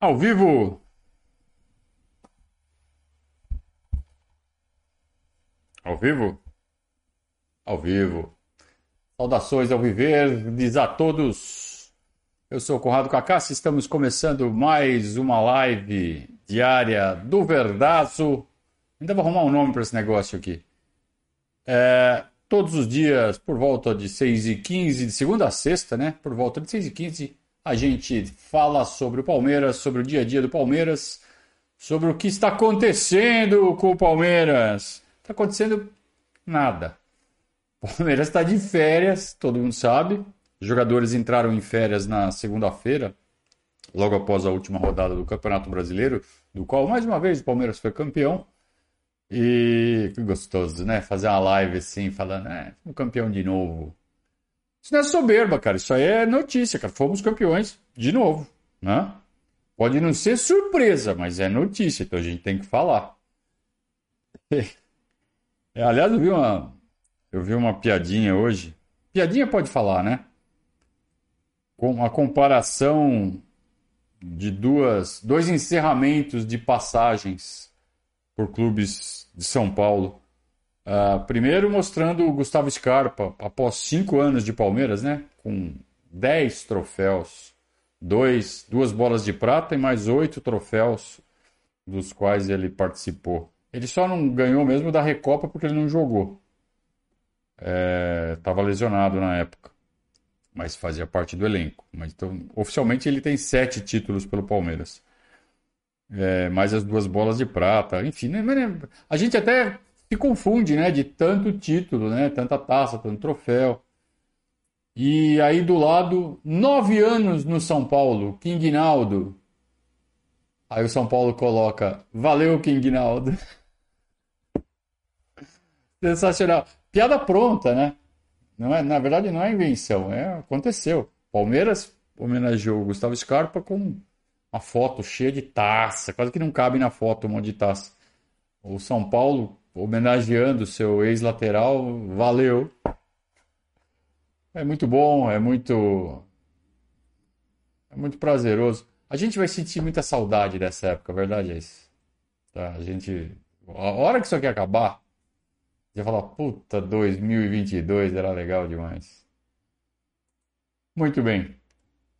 Ao vivo? Ao vivo? Ao vivo. Saudações ao viver, diz a todos. Eu sou o Conrado Cacassi, estamos começando mais uma live diária do Verdaço. Ainda vou arrumar um nome para esse negócio aqui. É, todos os dias, por volta de 6h15, de segunda a sexta, né? Por volta de 6h15, a gente fala sobre o Palmeiras, sobre o dia a dia do Palmeiras, sobre o que está acontecendo com o Palmeiras. Está acontecendo nada. O Palmeiras está de férias, todo mundo sabe. Os jogadores entraram em férias na segunda-feira, logo após a última rodada do Campeonato Brasileiro, do qual mais uma vez o Palmeiras foi campeão. E que gostoso, né? Fazer uma live assim, falando, é, um campeão de novo. Isso não é soberba, cara. Isso aí é notícia, cara. Fomos campeões de novo, né? Pode não ser surpresa, mas é notícia, então a gente tem que falar. É, aliás, eu vi uma, eu vi uma piadinha hoje. Piadinha pode falar, né? Com a comparação de duas, dois encerramentos de passagens por clubes de São Paulo. Uh, primeiro mostrando o Gustavo Scarpa, após cinco anos de Palmeiras, né? Com dez troféus, dois, duas bolas de prata e mais oito troféus dos quais ele participou. Ele só não ganhou mesmo da Recopa porque ele não jogou. Estava é, lesionado na época, mas fazia parte do elenco. Mas, então, oficialmente ele tem sete títulos pelo Palmeiras. É, mais as duas bolas de prata, enfim, né? a gente até se confunde, né? De tanto título, né? Tanta taça, tanto troféu. E aí do lado, nove anos no São Paulo, King Naldo. Aí o São Paulo coloca, valeu King Naldo. Sensacional. Piada pronta, né? Não é, na verdade não é invenção, é, aconteceu. Palmeiras homenageou o Gustavo Scarpa com uma foto cheia de taça, quase que não cabe na foto um monte de taça. O São Paulo homenageando seu ex-lateral, valeu. É muito bom, é muito é muito prazeroso. A gente vai sentir muita saudade dessa época, a verdade é isso. Tá? A gente a hora que isso aqui acabar, vai falar, puta, 2022 era legal demais. Muito bem.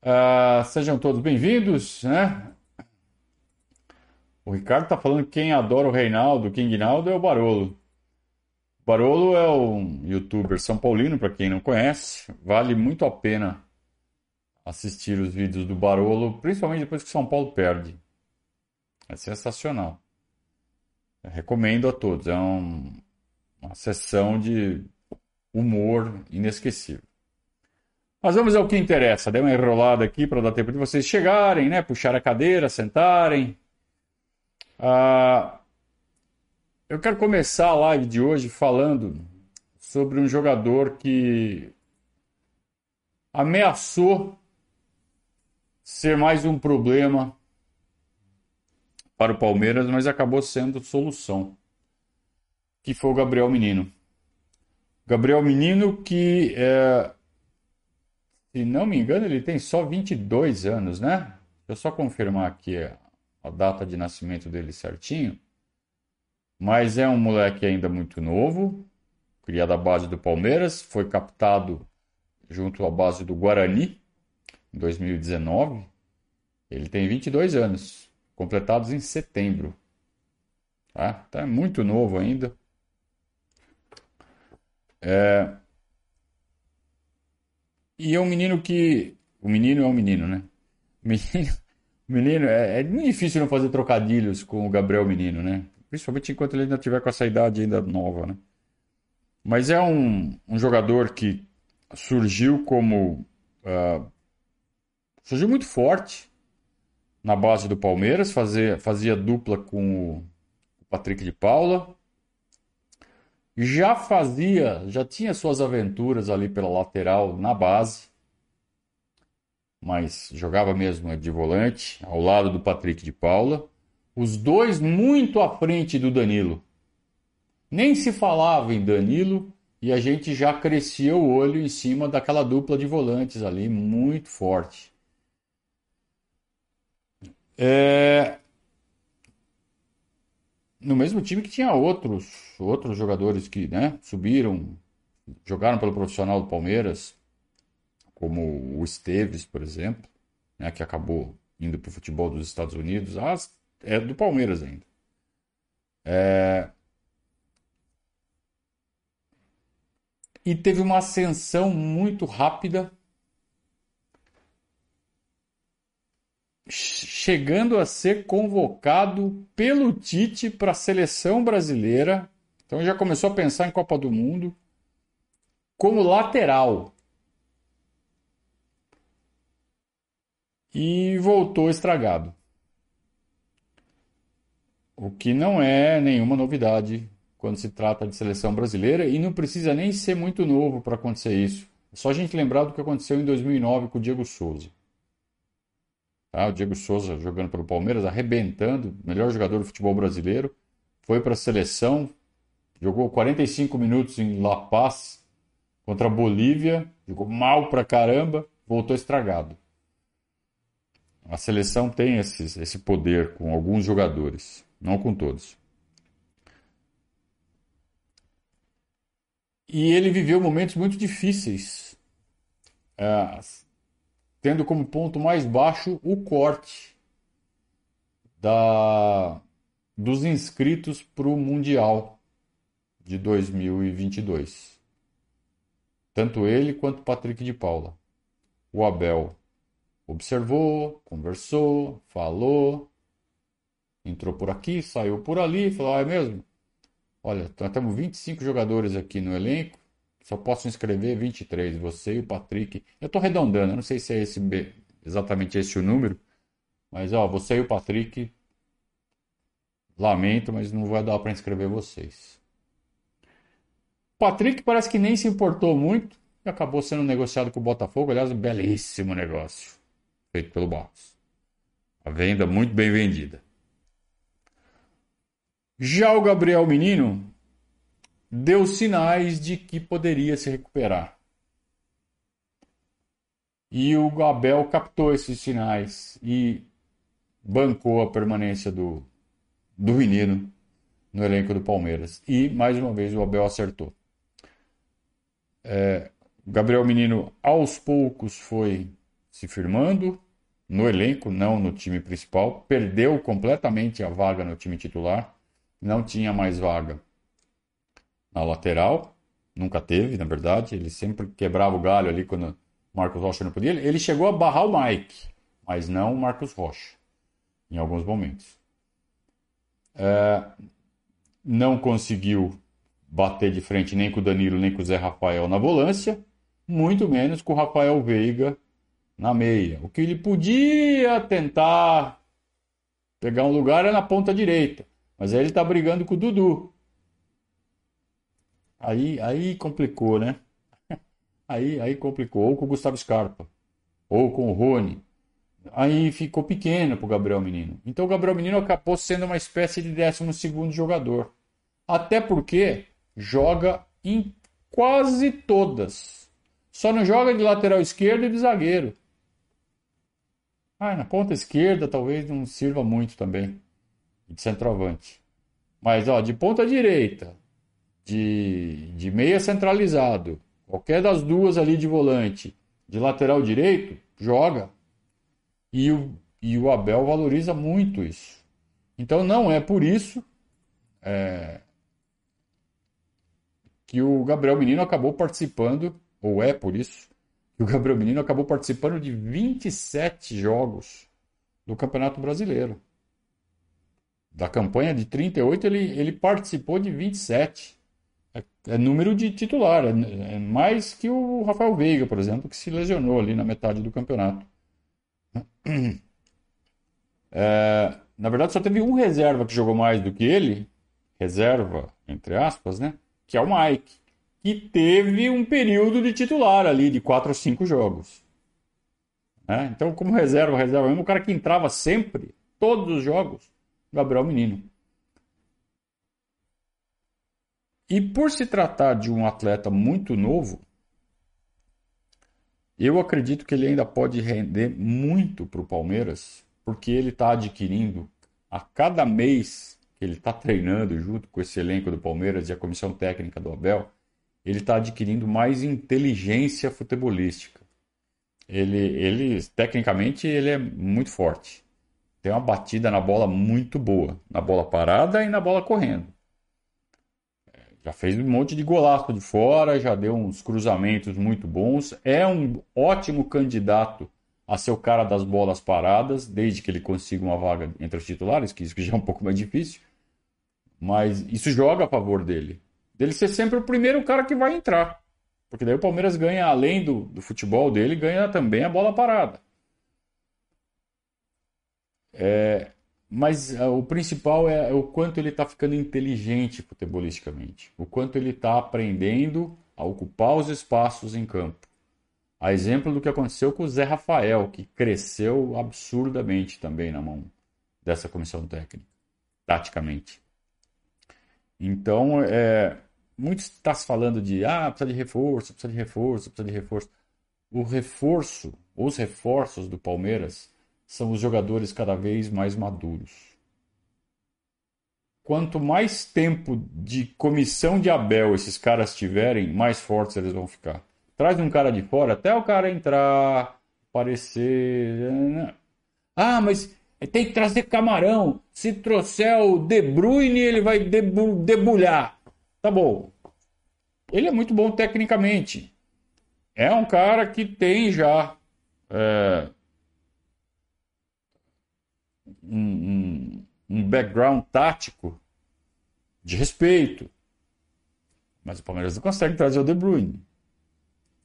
Uh, sejam todos bem-vindos, né? O Ricardo está falando que quem adora o Reinaldo, o King Naldo, é o Barolo. O Barolo é um youtuber são paulino, para quem não conhece. Vale muito a pena assistir os vídeos do Barolo, principalmente depois que São Paulo perde. É sensacional. Eu recomendo a todos. É um, uma sessão de humor inesquecível. Mas vamos ao que interessa. Dei uma enrolada aqui para dar tempo de vocês chegarem, né? Puxar a cadeira, sentarem, ah, eu quero começar a live de hoje falando sobre um jogador que ameaçou ser mais um problema para o Palmeiras, mas acabou sendo solução, que foi o Gabriel Menino. Gabriel Menino que, é, se não me engano, ele tem só 22 anos, né? Deixa eu só confirmar aqui a data de nascimento dele certinho, mas é um moleque ainda muito novo, criado à base do Palmeiras, foi captado junto à base do Guarani em 2019. Ele tem 22 anos, completados em setembro. Tá? Tá muito novo ainda. É... E é um menino que. O menino é um menino, né? Menino Menino, é, é difícil não fazer trocadilhos com o Gabriel Menino, né? Principalmente enquanto ele ainda tiver com essa idade ainda nova, né? Mas é um, um jogador que surgiu como. Uh, surgiu muito forte na base do Palmeiras, fazia, fazia dupla com o Patrick de Paula. Já fazia, já tinha suas aventuras ali pela lateral na base mas jogava mesmo de volante, ao lado do Patrick de Paula. Os dois muito à frente do Danilo. Nem se falava em Danilo e a gente já crescia o olho em cima daquela dupla de volantes ali, muito forte. É... No mesmo time que tinha outros, outros jogadores que né, subiram, jogaram pelo profissional do Palmeiras, como o Esteves, por exemplo, né, que acabou indo para o futebol dos Estados Unidos. As, é do Palmeiras ainda. É... E teve uma ascensão muito rápida chegando a ser convocado pelo Tite para a seleção brasileira. Então já começou a pensar em Copa do Mundo como lateral. E voltou estragado. O que não é nenhuma novidade quando se trata de seleção brasileira e não precisa nem ser muito novo para acontecer isso. É só a gente lembrar do que aconteceu em 2009 com o Diego Souza. Tá? O Diego Souza jogando pelo Palmeiras, arrebentando, melhor jogador do futebol brasileiro. Foi para a seleção, jogou 45 minutos em La Paz contra a Bolívia, jogou mal pra caramba, voltou estragado. A seleção tem esse, poder com alguns jogadores, não com todos. E ele viveu momentos muito difíceis. É, tendo como ponto mais baixo o corte da, dos inscritos para o Mundial de 2022. Tanto ele quanto Patrick de Paula. O Abel observou, conversou, falou, entrou por aqui, saiu por ali, falou: ah, é mesmo? Olha, temos 25 jogadores aqui no elenco, só posso inscrever 23, você e o Patrick. Eu estou arredondando, não sei se é esse exatamente esse o número, mas ó, você e o Patrick, lamento, mas não vai dar para inscrever vocês. Patrick parece que nem se importou muito e acabou sendo negociado com o Botafogo. Aliás, um belíssimo negócio feito pelo Barros. A venda muito bem vendida. Já o Gabriel Menino deu sinais de que poderia se recuperar. E o Abel captou esses sinais e bancou a permanência do, do menino no elenco do Palmeiras. E, mais uma vez, o Abel acertou. É, Gabriel Menino, aos poucos, foi se firmando no elenco, não no time principal. Perdeu completamente a vaga no time titular. Não tinha mais vaga na lateral. Nunca teve, na verdade. Ele sempre quebrava o galho ali quando o Marcos Rocha não podia. Ele chegou a barrar o Mike, mas não o Marcos Rocha, em alguns momentos. É, não conseguiu bater de frente nem com o Danilo, nem com o Zé Rafael na volância, muito menos com o Rafael Veiga na meia. O que ele podia tentar pegar um lugar é na ponta direita, mas aí ele está brigando com o Dudu. Aí, aí complicou, né? Aí, aí complicou. Ou com o Gustavo Scarpa, ou com o Rony. Aí ficou pequeno para o Gabriel Menino. Então o Gabriel Menino acabou sendo uma espécie de 12 jogador. Até porque joga em quase todas. Só não joga de lateral esquerdo e de zagueiro. Ah, na ponta esquerda talvez não sirva muito também. De centroavante. Mas ó, de ponta direita, de, de meia centralizado, qualquer das duas ali de volante, de lateral direito, joga. E o, e o Abel valoriza muito isso. Então não é por isso é, que o Gabriel Menino acabou participando, ou é por isso, que o Gabriel Menino acabou participando de 27 jogos do Campeonato Brasileiro. Da campanha de 38, ele, ele participou de 27. É, é número de titular, é, é, mais que o Rafael Veiga, por exemplo, que se lesionou ali na metade do campeonato. É, na verdade, só teve um reserva que jogou mais do que ele, reserva, entre aspas, né? Que é o Mike, que teve um período de titular ali, de 4 ou 5 jogos. É, então, como reserva, reserva mesmo, o cara que entrava sempre, todos os jogos, Gabriel Menino. E por se tratar de um atleta muito novo, eu acredito que ele ainda pode render muito para o Palmeiras, porque ele está adquirindo a cada mês que ele está treinando junto com esse elenco do Palmeiras e a comissão técnica do Abel, ele está adquirindo mais inteligência futebolística. Ele, ele, tecnicamente, ele é muito forte. Tem uma batida na bola muito boa, na bola parada e na bola correndo. Já fez um monte de golaço de fora, já deu uns cruzamentos muito bons. É um ótimo candidato a ser o cara das bolas paradas, desde que ele consiga uma vaga entre os titulares, que isso já é um pouco mais difícil. Mas isso joga a favor dele. Dele ser sempre o primeiro cara que vai entrar. Porque daí o Palmeiras ganha, além do, do futebol dele, ganha também a bola parada. É, mas uh, o principal é o quanto ele está ficando inteligente futebolisticamente. O quanto ele está aprendendo a ocupar os espaços em campo. A exemplo do que aconteceu com o Zé Rafael, que cresceu absurdamente também na mão dessa comissão técnica, taticamente. Então, é, muito está se falando de ah, precisa de reforço, precisa de reforço, precisa de reforço. O reforço, os reforços do Palmeiras são os jogadores cada vez mais maduros. Quanto mais tempo de comissão de Abel esses caras tiverem, mais fortes eles vão ficar. Traz um cara de fora até o cara entrar, aparecer. Né? Ah, mas tem que trazer camarão. Se trouxer o De Bruyne, ele vai debulhar. Tá bom. Ele é muito bom tecnicamente. É um cara que tem já é, um, um, background tático de respeito. Mas o Palmeiras não consegue trazer o De Bruyne.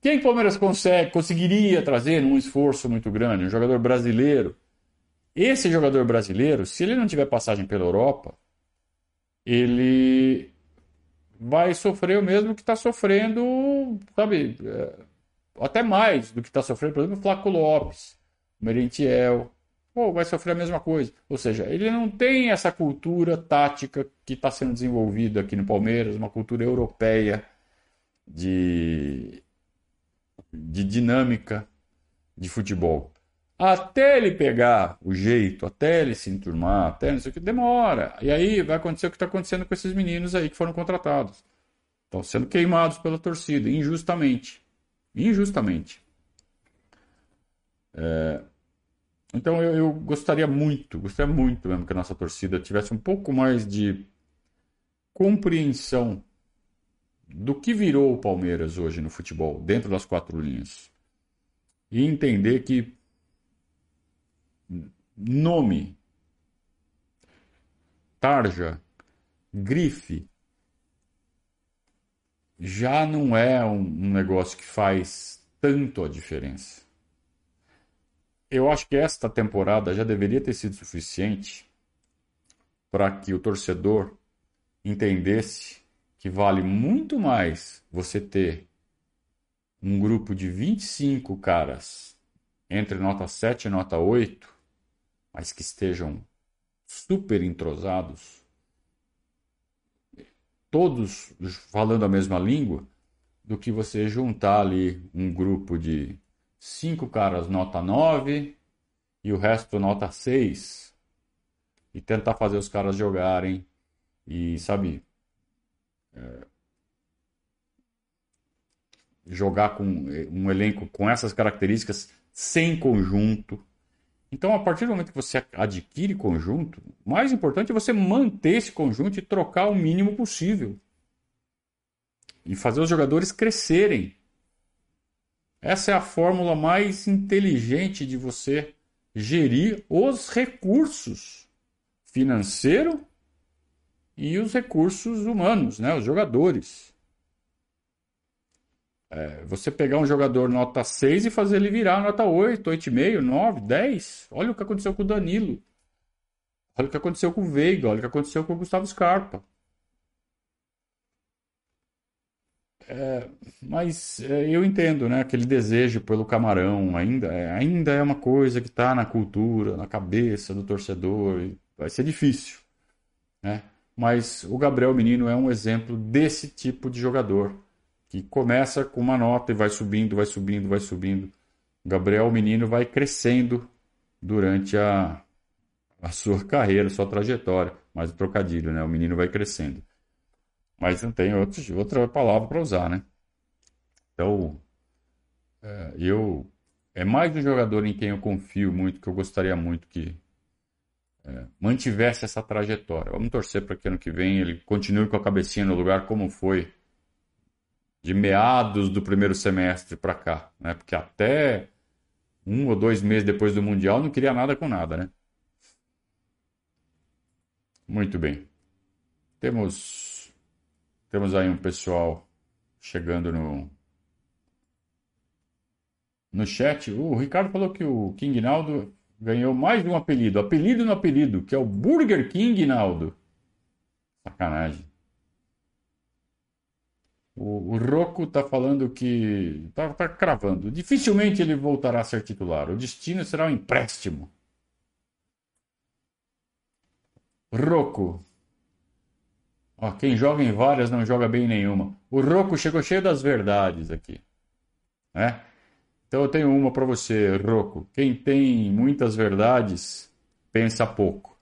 Quem o Palmeiras consegue, conseguiria trazer num esforço muito grande? Um jogador brasileiro. Esse jogador brasileiro, se ele não tiver passagem pela Europa, ele vai sofrer o mesmo que está sofrendo, sabe, é, até mais do que está sofrendo, por exemplo, o Flaco Lopes, o Merentiel, ou vai sofrer a mesma coisa. Ou seja, ele não tem essa cultura tática que está sendo desenvolvida aqui no Palmeiras, uma cultura europeia de, de dinâmica de futebol. Até ele pegar o jeito, até ele se enturmar, até não sei o que, demora. E aí vai acontecer o que está acontecendo com esses meninos aí que foram contratados. Estão sendo queimados pela torcida, injustamente. Injustamente. É... Então eu, eu, gostaria muito, gostaria muito mesmo que a nossa torcida tivesse um pouco mais de compreensão do que virou o Palmeiras hoje no futebol, dentro das quatro linhas. E entender que nome, tarja, grife, já não é um, negócio que faz tanto a diferença. Eu acho que esta temporada já deveria ter sido suficiente para que o torcedor entendesse que vale muito mais você ter um grupo de 25 caras entre nota 7 e nota 8 mas que estejam super entrosados, todos falando a mesma língua, do que você juntar ali um grupo de cinco caras nota 9 e o resto nota 6 e tentar fazer os caras jogarem e, sabe, é, jogar com um elenco com essas características sem conjunto então, a partir do momento que você adquire conjunto, mais importante é você manter esse conjunto e trocar o mínimo possível. E fazer os jogadores crescerem. Essa é a fórmula mais inteligente de você gerir os recursos financeiro e os recursos humanos, né? os jogadores. É, você pegar um jogador nota 6 e fazer ele virar nota 8, 8,5, 9, 10. Olha o que aconteceu com o Danilo. Olha o que aconteceu com o Veiga. Olha o que aconteceu com o Gustavo Scarpa. É, mas é, eu entendo, né? Aquele desejo pelo camarão ainda, é, ainda é uma coisa que está na cultura, na cabeça do torcedor. vai ser difícil, né? Mas o Gabriel Menino é um exemplo desse tipo de jogador que começa com uma nota e vai subindo, vai subindo, vai subindo. Gabriel, menino, vai crescendo durante a, a sua carreira, sua trajetória. Mais o trocadilho, né? O menino vai crescendo. Mas não tem outra palavra para usar, né? Então, é, eu. É mais um jogador em quem eu confio muito, que eu gostaria muito que é, mantivesse essa trajetória. Vamos torcer para que ano que vem ele continue com a cabecinha no lugar como foi de meados do primeiro semestre para cá, né? Porque até um ou dois meses depois do Mundial não queria nada com nada, né? Muito bem. Temos temos aí um pessoal chegando no no chat. O Ricardo falou que o King Naldo ganhou mais de um apelido, apelido no apelido, que é o Burger King Naldo. Sacanagem. O, o Rocco tá falando que. Tá, tá cravando. Dificilmente ele voltará a ser titular. O destino será um empréstimo. Rocco. Ó, quem joga em várias não joga bem em nenhuma. O Rocco chegou cheio das verdades aqui. Né? Então eu tenho uma para você, Rocco. Quem tem muitas verdades, pensa pouco.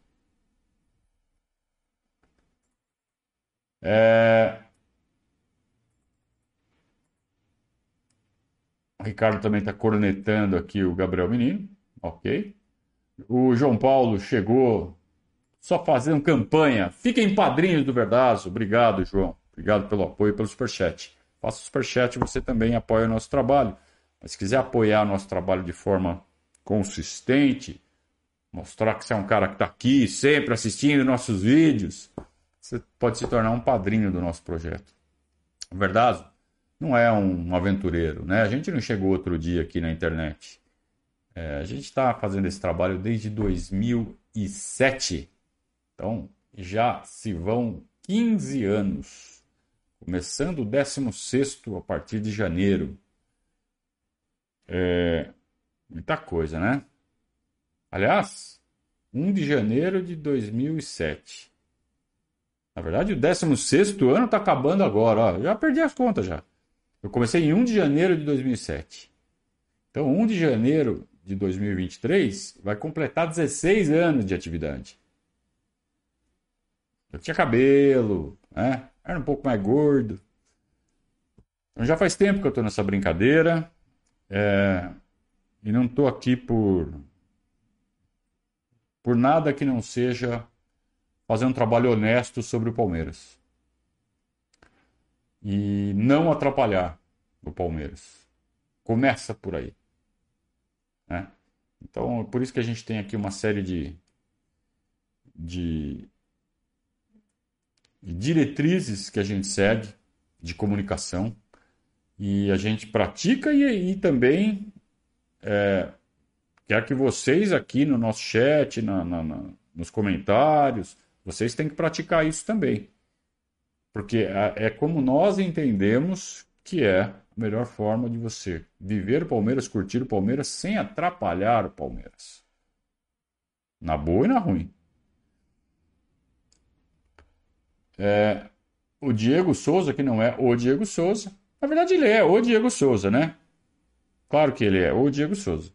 É... Ricardo também está cornetando aqui o Gabriel Menino. Ok. O João Paulo chegou só fazendo campanha. Fiquem padrinhos do Verdazo. Obrigado, João. Obrigado pelo apoio pelo Superchat. Faça o Superchat, você também apoia o nosso trabalho. Mas se quiser apoiar o nosso trabalho de forma consistente, mostrar que você é um cara que está aqui sempre assistindo nossos vídeos, você pode se tornar um padrinho do nosso projeto. Verdade? Não é um aventureiro, né? A gente não chegou outro dia aqui na internet. É, a gente está fazendo esse trabalho desde 2007. Então, já se vão 15 anos. Começando o 16 a partir de janeiro. É, muita coisa, né? Aliás, 1 de janeiro de 2007. Na verdade, o 16 ano está acabando agora. Ó. Já perdi as contas já. Eu comecei em 1 de janeiro de 2007. Então, 1 de janeiro de 2023 vai completar 16 anos de atividade. Eu tinha cabelo, né? era um pouco mais gordo. Então, já faz tempo que eu estou nessa brincadeira. É... E não estou aqui por por nada que não seja fazer um trabalho honesto sobre o Palmeiras e não atrapalhar o Palmeiras. Começa por aí. Né? Então, por isso que a gente tem aqui uma série de, de, de diretrizes que a gente segue de comunicação e a gente pratica e, e também é, quer que vocês aqui no nosso chat, na, na, na, nos comentários, vocês têm que praticar isso também. Porque é, como nós entendemos que é a melhor forma de você viver o Palmeiras, curtir o Palmeiras sem atrapalhar o Palmeiras. Na boa e na ruim. É, o Diego Souza, que não é o Diego Souza, na verdade ele é o Diego Souza, né? Claro que ele é o Diego Souza.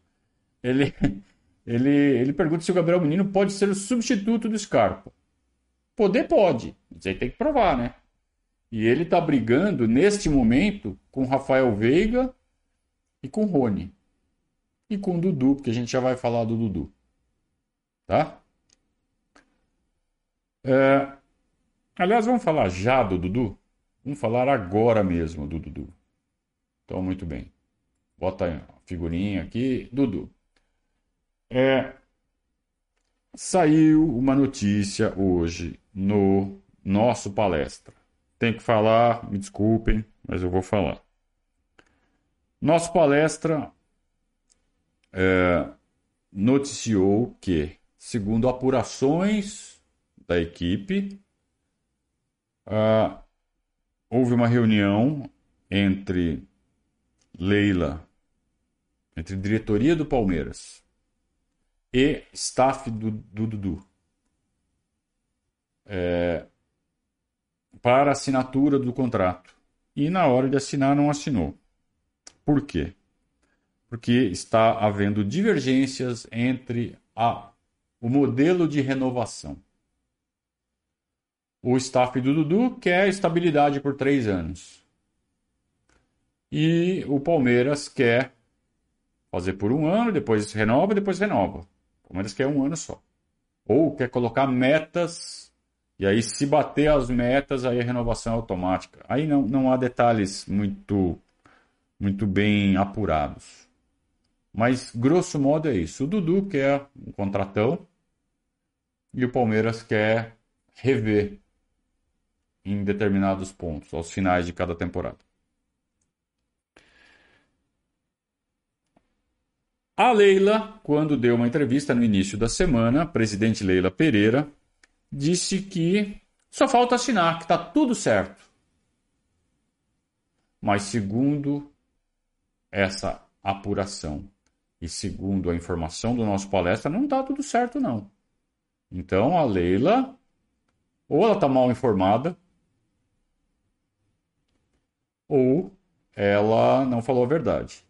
Ele, ele, ele pergunta se o Gabriel Menino pode ser o substituto do Scarpa. Poder pode, mas aí tem que provar, né? E ele está brigando neste momento com Rafael Veiga e com Rony. E com Dudu, porque a gente já vai falar do Dudu. Tá? É... Aliás, vamos falar já do Dudu? Vamos falar agora mesmo do Dudu. Então, muito bem. Bota a figurinha aqui. Dudu. É... Saiu uma notícia hoje no nosso palestra. Tem que falar, me desculpem, mas eu vou falar. Nossa palestra é, noticiou que, segundo apurações da equipe, houve uma reunião entre Leila, entre diretoria do Palmeiras e staff do, do Dudu. É, para assinatura do contrato. E na hora de assinar não assinou. Por quê? Porque está havendo divergências entre a o modelo de renovação. O staff do Dudu quer estabilidade por três anos. E o Palmeiras quer fazer por um ano, depois renova, depois renova. O Palmeiras quer um ano só. Ou quer colocar metas, e aí se bater as metas, aí a renovação é automática. Aí não, não há detalhes muito, muito bem apurados. Mas, grosso modo, é isso. O Dudu quer um contratão e o Palmeiras quer rever em determinados pontos, aos finais de cada temporada. A Leila, quando deu uma entrevista no início da semana, a presidente Leila Pereira disse que só falta assinar, que está tudo certo. Mas segundo essa apuração e segundo a informação do nosso palestra, não está tudo certo não. Então a Leila ou ela está mal informada ou ela não falou a verdade.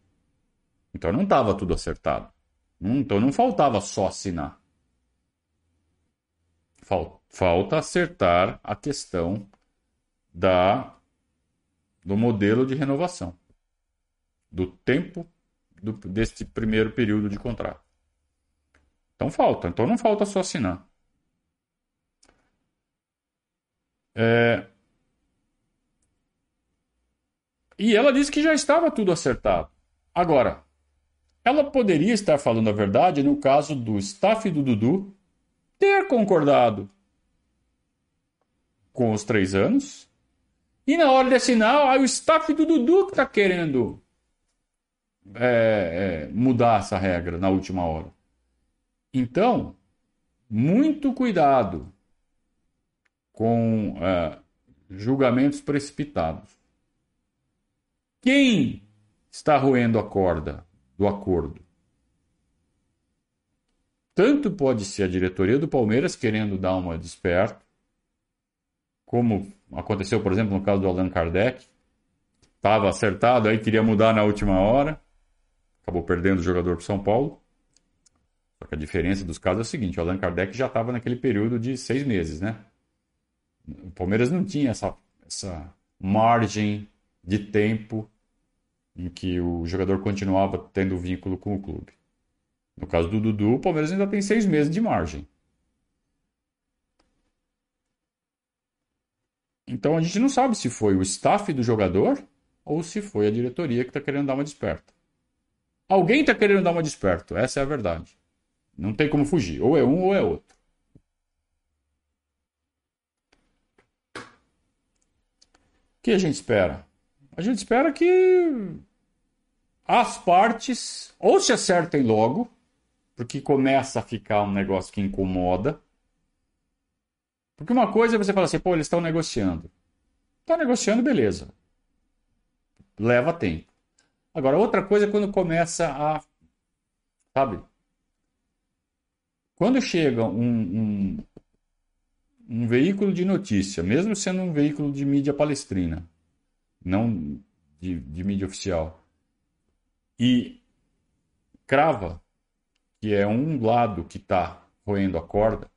Então não estava tudo acertado. Então não faltava só assinar. Falta acertar a questão da do modelo de renovação, do tempo do, desse primeiro período de contrato. Então falta. Então não falta só assinar. É... E ela disse que já estava tudo acertado. Agora, ela poderia estar falando a verdade no caso do staff do Dudu ter concordado com os três anos e na hora de assinar, aí o staff do Dudu que está querendo é, é, mudar essa regra na última hora. Então, muito cuidado com é, julgamentos precipitados. Quem está roendo a corda do acordo? Tanto pode ser a diretoria do Palmeiras querendo dar uma desperto, como aconteceu, por exemplo, no caso do Allan Kardec, estava acertado, aí queria mudar na última hora, acabou perdendo o jogador para São Paulo. Só que a diferença dos casos é o seguinte: o Allan Kardec já estava naquele período de seis meses, né? O Palmeiras não tinha essa, essa margem de tempo em que o jogador continuava tendo vínculo com o clube. No caso do Dudu, o Palmeiras ainda tem seis meses de margem. Então a gente não sabe se foi o staff do jogador ou se foi a diretoria que está querendo dar uma desperta. Alguém está querendo dar uma desperta, essa é a verdade. Não tem como fugir. Ou é um ou é outro. O que a gente espera? A gente espera que as partes ou se acertem logo, porque começa a ficar um negócio que incomoda. Porque uma coisa é você falar assim, pô, eles estão negociando. Está negociando, beleza. Leva tempo. Agora, outra coisa é quando começa a. Sabe? Quando chega um, um, um veículo de notícia, mesmo sendo um veículo de mídia palestrina, não de, de mídia oficial, e crava que é um lado que está roendo a corda,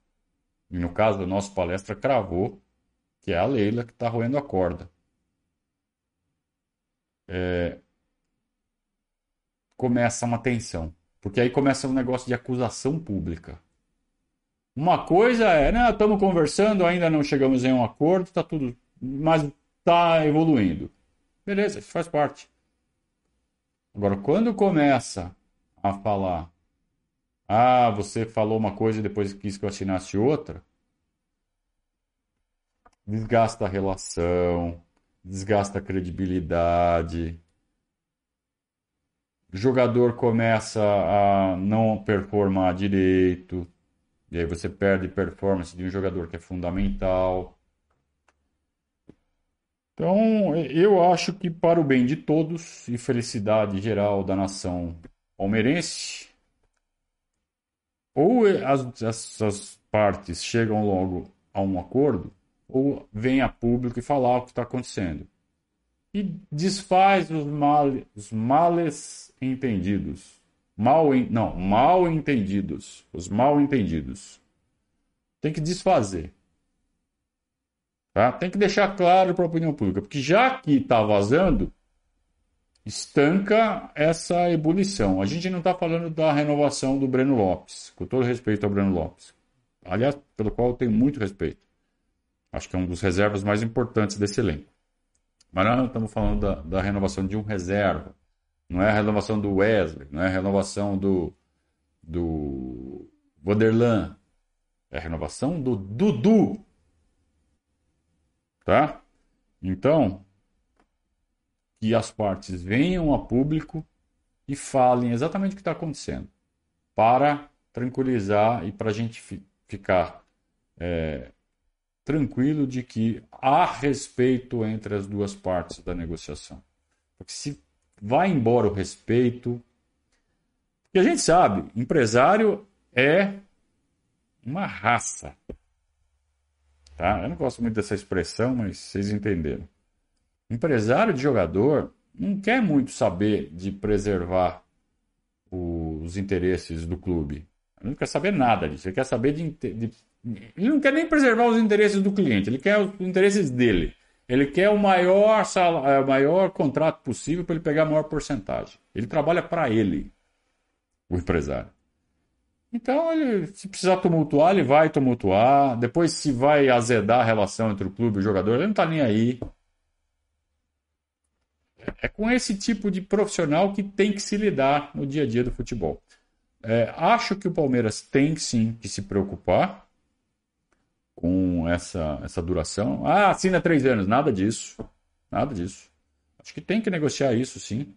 e no caso da nossa palestra cravou que é a Leila que está roendo a corda. É... Começa uma tensão, porque aí começa um negócio de acusação pública. Uma coisa é, né, estamos conversando, ainda não chegamos em um acordo, está tudo, mas está evoluindo. Beleza, isso faz parte. Agora, quando começa a falar, ah, você falou uma coisa e depois quis que eu assinasse outra, desgasta a relação, desgasta a credibilidade. O jogador começa a não performar direito, e aí você perde performance de um jogador que é fundamental. Então, eu acho que para o bem de todos e felicidade geral da nação palmeirense, ou as, essas partes chegam logo a um acordo, ou vem a público e falar o que está acontecendo. E desfaz os, mal, os males entendidos. mal, não, mal entendidos, os mal entendidos. Tem que desfazer. Tá? Tem que deixar claro para a opinião pública, porque já que está vazando, estanca essa ebulição. A gente não está falando da renovação do Breno Lopes, com todo respeito ao Breno Lopes. Aliás, pelo qual eu tenho muito respeito. Acho que é um dos reservas mais importantes desse elenco. Mas nós não estamos falando da, da renovação de um reserva. Não é a renovação do Wesley, não é a renovação do, do Vanderlan. É a renovação do Dudu. Tá? Então, que as partes venham a público e falem exatamente o que está acontecendo, para tranquilizar e para a gente fi ficar é, tranquilo de que há respeito entre as duas partes da negociação. Porque se vai embora o respeito. Porque a gente sabe, empresário é uma raça. Tá? Eu não gosto muito dessa expressão, mas vocês entenderam. Empresário de jogador não quer muito saber de preservar os interesses do clube. Ele não quer saber nada disso. Ele quer saber de, de. Ele não quer nem preservar os interesses do cliente, ele quer os interesses dele. Ele quer o maior, sal... É, o maior contrato possível para ele pegar a maior porcentagem. Ele trabalha para ele, o empresário. Então, ele, se precisar tumultuar, ele vai tumultuar. Depois, se vai azedar a relação entre o clube e o jogador, ele não está nem aí. É com esse tipo de profissional que tem que se lidar no dia a dia do futebol. É, acho que o Palmeiras tem sim que se preocupar com essa, essa duração. Ah, assina três anos. Nada disso. Nada disso. Acho que tem que negociar isso sim.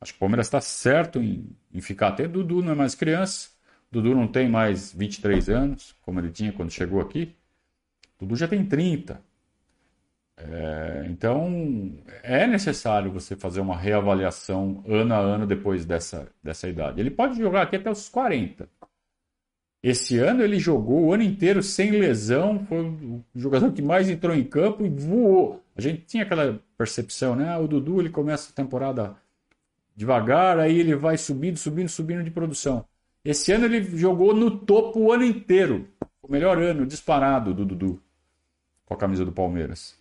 Acho que o Palmeiras está certo em, em ficar até. Dudu não é mais criança. Dudu não tem mais 23 anos, como ele tinha quando chegou aqui. Dudu já tem 30. É, então, é necessário você fazer uma reavaliação ano a ano depois dessa, dessa idade. Ele pode jogar aqui até os 40. Esse ano ele jogou o ano inteiro sem lesão, foi o jogador que mais entrou em campo e voou. A gente tinha aquela percepção, né? Ah, o Dudu ele começa a temporada devagar, aí ele vai subindo, subindo, subindo de produção. Esse ano ele jogou no topo o ano inteiro. O melhor ano disparado do Dudu com a camisa do Palmeiras.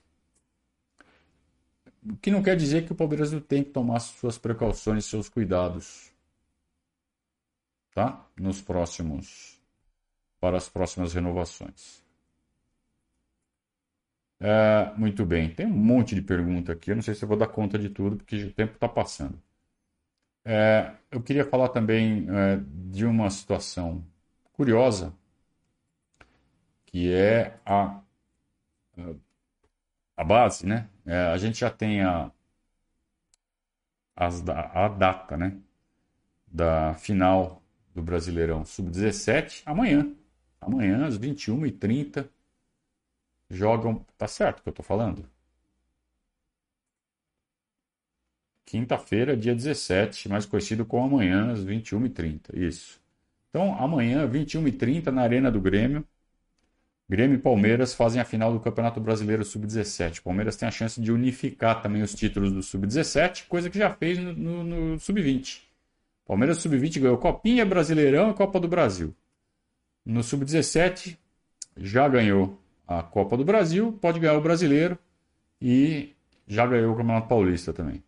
O que não quer dizer que o Palmeiras não tem que tomar suas precauções, seus cuidados. Tá? Nos próximos. Para as próximas renovações. É, muito bem. Tem um monte de pergunta aqui. Eu não sei se eu vou dar conta de tudo, porque o tempo está passando. É, eu queria falar também é, de uma situação curiosa, que é a, a base, né? É, a gente já tem a, as, a data, né? Da final do Brasileirão Sub-17 amanhã. Amanhã, às 21h30, jogam. Tá certo o que eu tô falando? quinta-feira, dia 17, mais conhecido como amanhã, às 21h30. Isso. Então, amanhã, 21h30, na Arena do Grêmio, Grêmio e Palmeiras fazem a final do Campeonato Brasileiro Sub-17. Palmeiras tem a chance de unificar também os títulos do Sub-17, coisa que já fez no, no, no Sub-20. Palmeiras Sub-20 ganhou Copinha, Brasileirão e Copa do Brasil. No Sub-17 já ganhou a Copa do Brasil, pode ganhar o Brasileiro e já ganhou o Campeonato Paulista também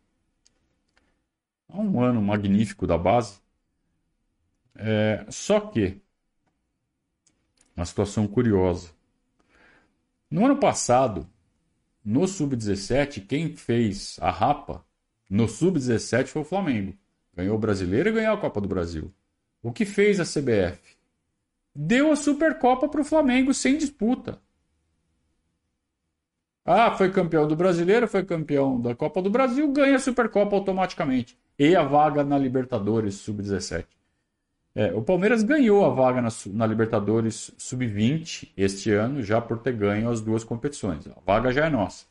um ano magnífico da base. É, só que, uma situação curiosa. No ano passado, no Sub-17, quem fez a rapa no Sub-17 foi o Flamengo. Ganhou o Brasileiro e ganhou a Copa do Brasil. O que fez a CBF? Deu a Supercopa para o Flamengo sem disputa. Ah, foi campeão do Brasileiro, foi campeão da Copa do Brasil, ganha a Supercopa automaticamente e a vaga na Libertadores Sub-17. É, o Palmeiras ganhou a vaga na, na Libertadores Sub-20 este ano, já por ter ganho as duas competições. A vaga já é nossa.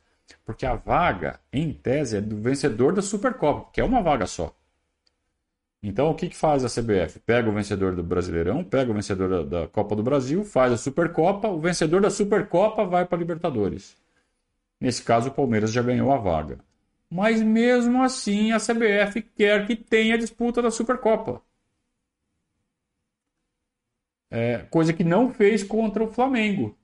Porque a vaga, em tese, é do vencedor da Supercopa, que é uma vaga só. Então, o que, que faz a CBF? Pega o vencedor do Brasileirão, pega o vencedor da, da Copa do Brasil, faz a Supercopa, o vencedor da Supercopa vai para a Libertadores. Nesse caso, o Palmeiras já ganhou a vaga mas mesmo assim a CBF quer que tenha disputa da Supercopa. É, coisa que não fez contra o Flamengo.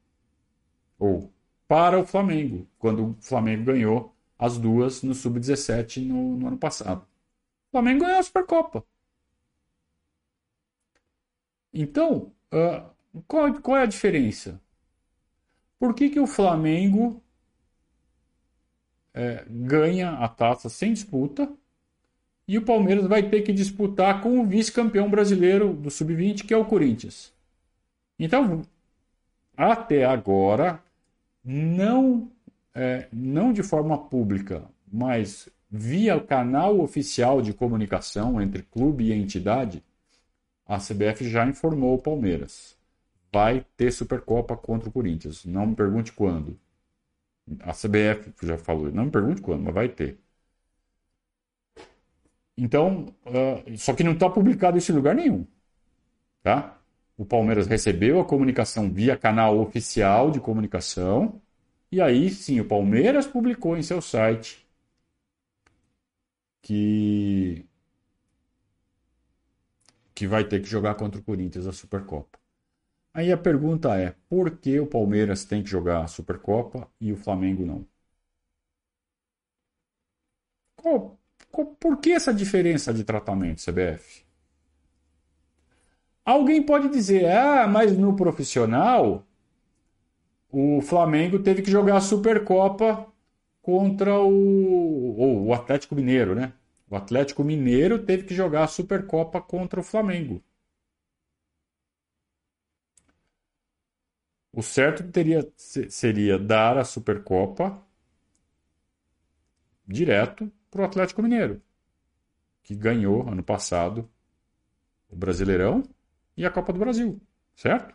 Ou para o Flamengo, quando o Flamengo ganhou as duas no Sub-17 no, no, ano passado. O Flamengo ganhou a Supercopa. Então, uh, qual, qual, é a diferença? Por que, que o Flamengo é, ganha a taça sem disputa e o Palmeiras vai ter que disputar com o vice-campeão brasileiro do Sub-20, que é o Corinthians? Então, até agora, não, é, não de forma pública, mas via canal oficial de comunicação entre clube e entidade, a CBF já informou o Palmeiras. Vai ter Supercopa contra o Corinthians. Não me pergunte quando. A CBF já falou. Não me pergunte quando, mas vai ter. Então, uh, só que não está publicado isso em lugar nenhum. Tá? O Palmeiras recebeu a comunicação via canal oficial de comunicação. E aí sim, o Palmeiras publicou em seu site que que vai ter que jogar contra o Corinthians a Supercopa. Aí a pergunta é: por que o Palmeiras tem que jogar a Supercopa e o Flamengo não? Qual, qual, por que essa diferença de tratamento, CBF? Alguém pode dizer, ah, mas no profissional o Flamengo teve que jogar a Supercopa contra o, ou o Atlético Mineiro, né? O Atlético Mineiro teve que jogar a Supercopa contra o Flamengo. O certo teria, seria dar a Supercopa direto para o Atlético Mineiro, que ganhou ano passado o Brasileirão e a Copa do Brasil, certo?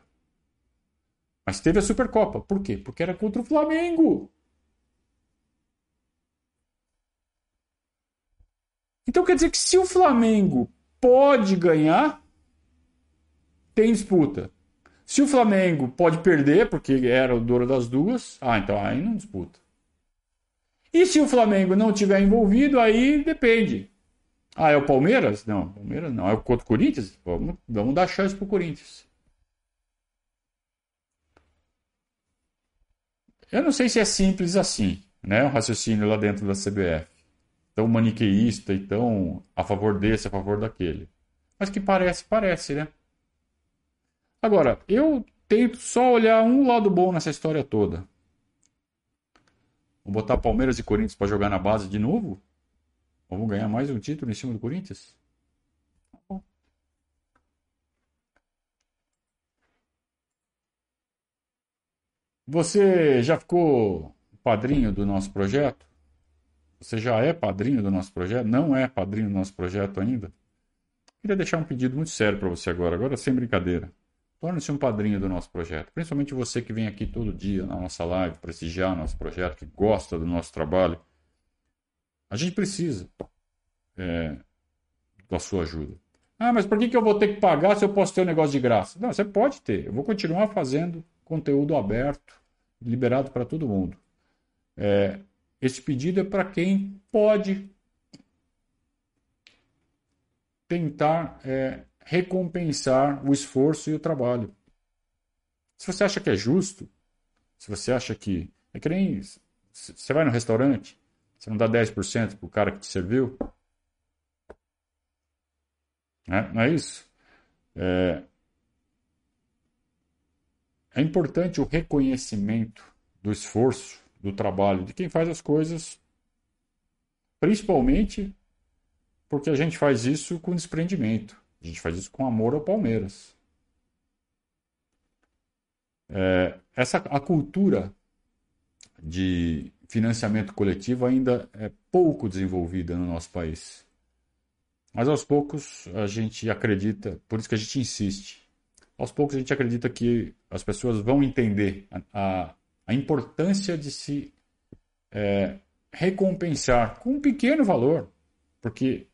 Mas teve a Supercopa. Por quê? Porque era contra o Flamengo. Então quer dizer que se o Flamengo pode ganhar, tem disputa. Se o Flamengo pode perder, porque era o dono das duas, ah, então aí não disputa. E se o Flamengo não tiver envolvido, aí depende. Ah, é o Palmeiras? Não, Palmeiras não. É o contra o Corinthians? Vamos, vamos dar chance pro Corinthians. Eu não sei se é simples assim, né? O raciocínio lá dentro da CBF. Tão maniqueísta e tão a favor desse, a favor daquele. Mas que parece, parece, né? Agora, eu tento só olhar um lado bom nessa história toda. Vou botar Palmeiras e Corinthians para jogar na base de novo? Vamos ganhar mais um título em cima do Corinthians? Tá Você já ficou padrinho do nosso projeto? Você já é padrinho do nosso projeto? Não é padrinho do nosso projeto ainda? Queria deixar um pedido muito sério para você agora, agora sem brincadeira. Torne-se um padrinho do nosso projeto. Principalmente você que vem aqui todo dia na nossa live, prestigiar nosso projeto, que gosta do nosso trabalho. A gente precisa é, da sua ajuda. Ah, mas por que, que eu vou ter que pagar se eu posso ter um negócio de graça? Não, você pode ter. Eu vou continuar fazendo conteúdo aberto, liberado para todo mundo. É, esse pedido é para quem pode tentar é, recompensar o esforço e o trabalho. Se você acha que é justo, se você acha que. É que nem. Você vai no restaurante, você não dá 10% para o cara que te serviu? Né? Não é isso? É... é importante o reconhecimento do esforço, do trabalho de quem faz as coisas, principalmente porque a gente faz isso com desprendimento. A gente faz isso com amor ao Palmeiras. É, essa a cultura de financiamento coletivo ainda é pouco desenvolvida no nosso país. Mas aos poucos a gente acredita, por isso que a gente insiste. Aos poucos a gente acredita que as pessoas vão entender a, a, importância de se é, recompensar com um pequeno valor, porque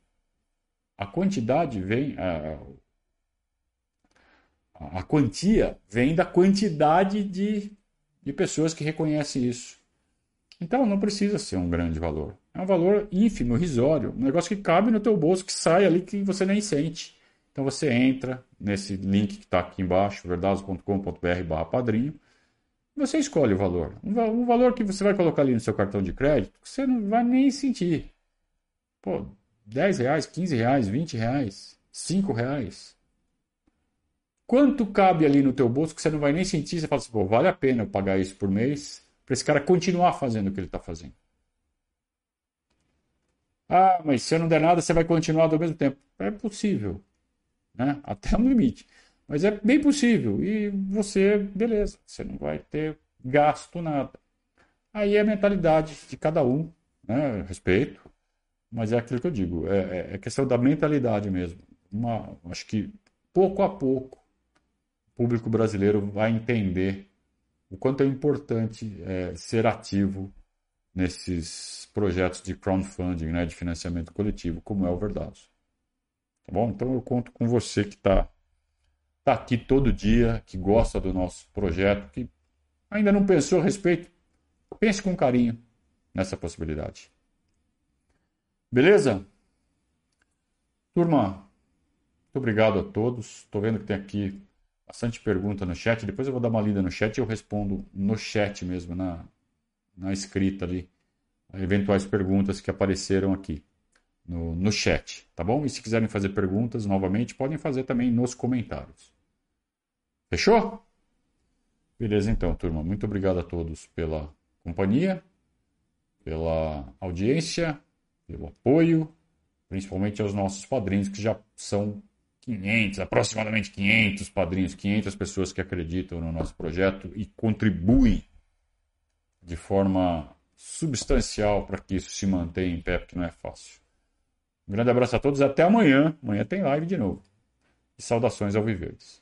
a quantidade vem, a, a quantia vem da quantidade de, de pessoas que reconhecem isso. Então não precisa ser um grande valor. É um valor ínfimo, irrisório, um negócio que cabe no teu bolso, que sai ali que você nem sente. Então você entra nesse link que está aqui embaixo, verdados.com.br padrinho, você escolhe o valor. Um valor que você vai colocar ali no seu cartão de crédito, que você não vai nem sentir. Pô, 10 reais, 15 reais, 20 reais, 5 reais. Quanto cabe ali no teu bolso que você não vai nem sentir? Você fala assim, pô, vale a pena eu pagar isso por mês para esse cara continuar fazendo o que ele está fazendo. Ah, mas se eu não der nada, você vai continuar do mesmo tempo. É possível, né? Até um limite. Mas é bem possível. E você, beleza, você não vai ter gasto nada. Aí é a mentalidade de cada um, né? Respeito. Mas é aquilo que eu digo, é, é, é questão da mentalidade mesmo. Uma, acho que pouco a pouco o público brasileiro vai entender o quanto é importante é, ser ativo nesses projetos de crowdfunding, né, de financiamento coletivo, como é o Verdados. Tá bom? Então eu conto com você que está tá aqui todo dia, que gosta do nosso projeto, que ainda não pensou a respeito, pense com carinho nessa possibilidade. Beleza? Turma, muito obrigado a todos. Estou vendo que tem aqui bastante pergunta no chat. Depois eu vou dar uma lida no chat e eu respondo no chat mesmo, na, na escrita ali, eventuais perguntas que apareceram aqui no, no chat, tá bom? E se quiserem fazer perguntas novamente, podem fazer também nos comentários. Fechou? Beleza, então, turma. Muito obrigado a todos pela companhia, pela audiência pelo apoio, principalmente aos nossos padrinhos, que já são 500, aproximadamente 500 padrinhos, 500 pessoas que acreditam no nosso projeto e contribuem de forma substancial para que isso se mantenha em pé, porque não é fácil. Um grande abraço a todos, até amanhã. Amanhã tem live de novo. E saudações ao Viverdes.